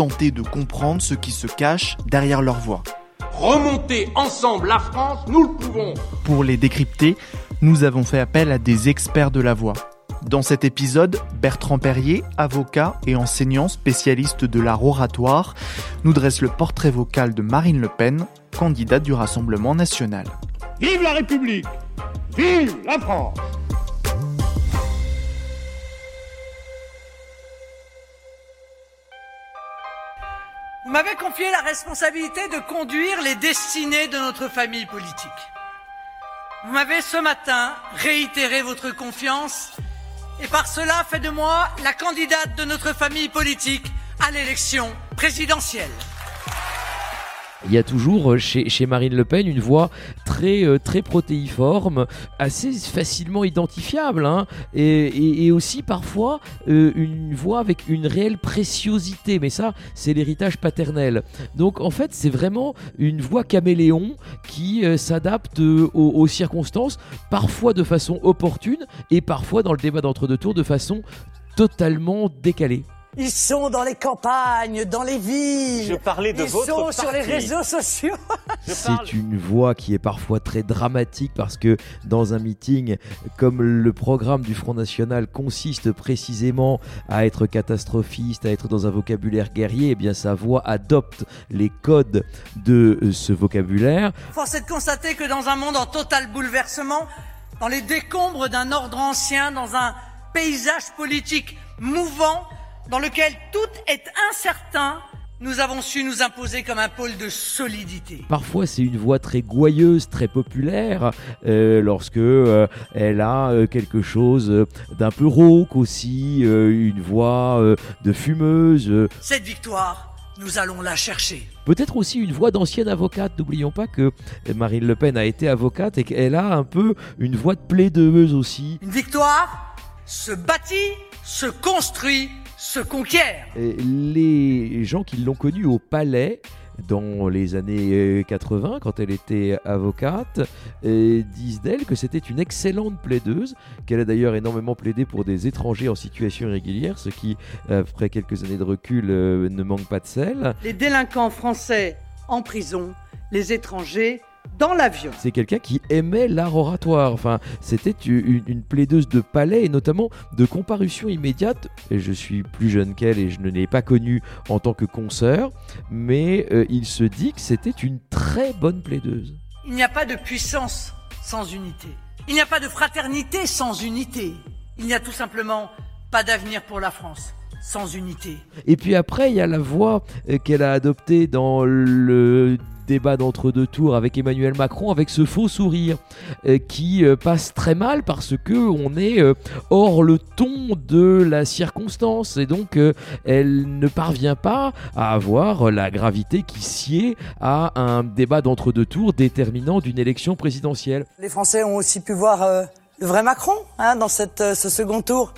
tenter de comprendre ce qui se cache derrière leur voix. Remonter ensemble la France, nous le pouvons. Pour les décrypter, nous avons fait appel à des experts de la voix. Dans cet épisode, Bertrand Perrier, avocat et enseignant spécialiste de l'art oratoire, nous dresse le portrait vocal de Marine Le Pen, candidate du Rassemblement national. Vive la République Vive la France Vous m'avez confié la responsabilité de conduire les destinées de notre famille politique. Vous m'avez ce matin réitéré votre confiance et par cela fait de moi la candidate de notre famille politique à l'élection présidentielle. Il y a toujours euh, chez, Marine Le Pen une voix très, euh, protéiforme, assez facilement identifiable, hein, et, aussi parfois euh, une voix avec une réelle préciosité, mais ça c'est l'héritage paternel. Donc en fait c'est vraiment une voix caméléon qui s'adapte aux, aux circonstances, parfois de façon opportune, et parfois dans le débat d'entre-deux tours de façon totalement décalée. Ils sont dans les campagnes, dans les villes. Je parlais de Ils votre sont sur les réseaux sociaux. C'est une voix qui est parfois très dramatique parce que dans un meeting, comme le programme du Front National consiste précisément à être catastrophiste, à être dans un vocabulaire guerrier, eh bien sa voix adopte les codes de ce vocabulaire. Force est de constater que dans un monde en total bouleversement, dans les décombres d'un ordre ancien, dans un paysage politique mouvant, dans lequel tout est incertain, nous avons su nous imposer comme un pôle de solidité. Parfois, c'est une voix très gouailleuse, très populaire, euh, lorsque euh, elle a euh, quelque chose euh, d'un peu rauque aussi, une voix de fumeuse. Cette victoire, nous allons la chercher. Peut-être aussi une voix d'ancienne avocate. N'oublions pas que Marine Le Pen a été avocate et qu'elle a un peu une voix de plaideuse aussi. Une victoire se bâtit, se construit, se conquiert. Les gens qui l'ont connue au palais dans les années euh, 80, quand elle était avocate, euh, disent d'elle que c'était une excellente plaideuse, qu'elle a d'ailleurs énormément plaidé pour des étrangers en situation irrégulière, ce qui, après quelques années de recul, euh, ne manque pas de sel. Les délinquants français en prison, les étrangers dans l'avion. C'est quelqu'un qui aimait l'art oratoire. Enfin, c'était une, une plaideuse de palais et notamment de comparution immédiate. Et je suis plus jeune qu'elle et je ne l'ai pas connue en tant que consoeur, mais euh, il se dit que c'était une très bonne plaideuse. Il n'y a pas de puissance sans unité. Il n'y a pas de fraternité sans unité. Il n'y a tout simplement pas d'avenir pour la France sans unité. Et puis après, il y a la voix euh, qu'elle a adoptée dans le débat d'entre-deux tours avec Emmanuel Macron avec ce faux sourire euh, qui euh, passe très mal parce que on est euh, hors le ton de la circonstance et donc elle ne parvient pas à avoir la gravité qui sied à un débat d'entre-deux tours déterminant d'une élection présidentielle. Les Français ont aussi pu voir euh, le vrai Macron hein, dans cette, ce second tour.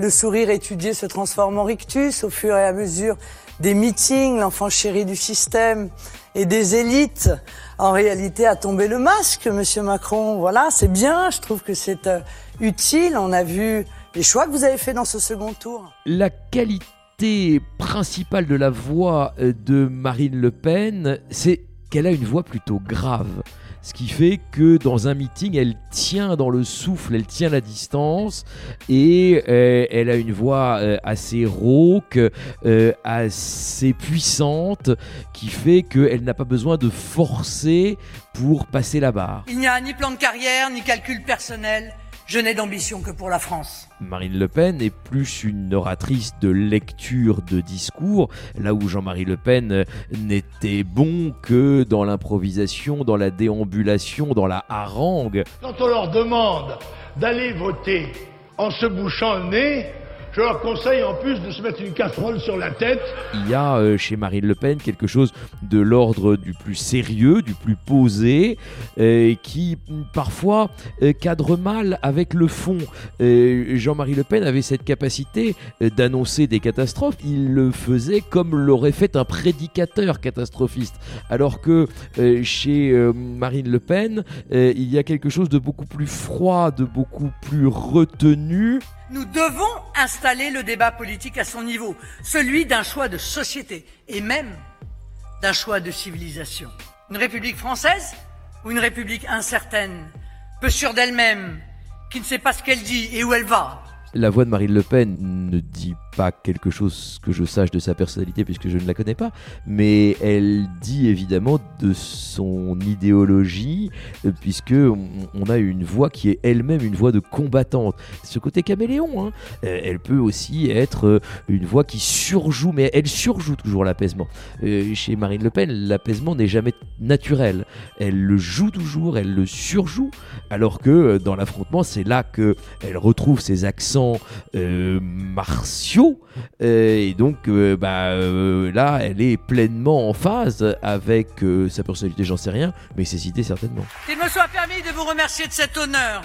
Le sourire étudié se transforme en rictus au fur et à mesure des meetings, l'enfant chéri du système et des élites. En réalité, a tombé le masque, Monsieur Macron. Voilà, c'est bien. Je trouve que c'est euh, utile. On a vu les choix que vous avez faits dans ce second tour. La qualité principale de la voix euh, de Marine Le Pen, c'est qu'elle a une voix plutôt grave. Ce qui fait que dans un meeting, elle tient dans le souffle, elle tient la distance et euh, elle a une voix euh, assez rauque, euh, assez puissante, qui fait qu'elle n'a pas besoin de forcer pour passer la barre. Il n'y a ni plan de carrière, ni calcul personnel. Je n'ai d'ambition que pour la France. Marine Le Pen est plus une oratrice de lecture de discours, là où Jean-Marie Le Pen n'était bon que dans l'improvisation, dans la déambulation, dans la harangue. Quand on leur demande d'aller voter en se bouchant le nez, je leur conseille en plus de se mettre une casserole sur la tête. Il y a euh, chez Marine Le Pen quelque chose de l'ordre du plus sérieux, du plus posé, euh, qui parfois euh, cadre mal avec le fond. Euh, Jean-Marie Le Pen avait cette capacité d'annoncer des catastrophes. Il le faisait comme l'aurait fait un prédicateur catastrophiste. Alors que euh, chez euh, Marine Le Pen, euh, il y a quelque chose de beaucoup plus froid, de beaucoup plus retenu. Nous devons installer le débat politique à son niveau, celui d'un choix de société et même d'un choix de civilisation. Une république française ou une république incertaine, peu sûre d'elle-même, qui ne sait pas ce qu'elle dit et où elle va? La voix de Marine Le Pen ne dit pas quelque chose que je sache de sa personnalité puisque je ne la connais pas, mais elle dit évidemment de son idéologie euh, puisque on, a une voix qui est elle-même une voix de combattante. Ce côté caméléon, hein. Euh, elle peut aussi être euh, une voix qui surjoue, mais elle surjoue toujours l'apaisement. Chez Marine Le Pen, l'apaisement n'est jamais naturel. Elle le joue toujours, elle le surjoue, alors que dans l'affrontement, c'est là que elle retrouve ses accents martiaux euh, et donc, euh, bah, euh, là, elle est pleinement en phase avec euh, sa personnalité, j'en sais rien, mais ses idées certainement. Qu'il me soit permis de vous remercier de cet honneur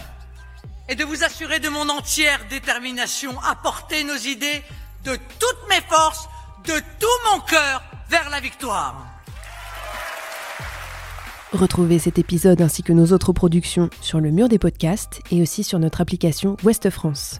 et de vous assurer de mon entière détermination à porter nos idées de toutes mes forces, de tout mon cœur vers la victoire. Retrouvez cet épisode ainsi que nos autres productions sur le mur des podcasts et aussi sur notre application Ouest France.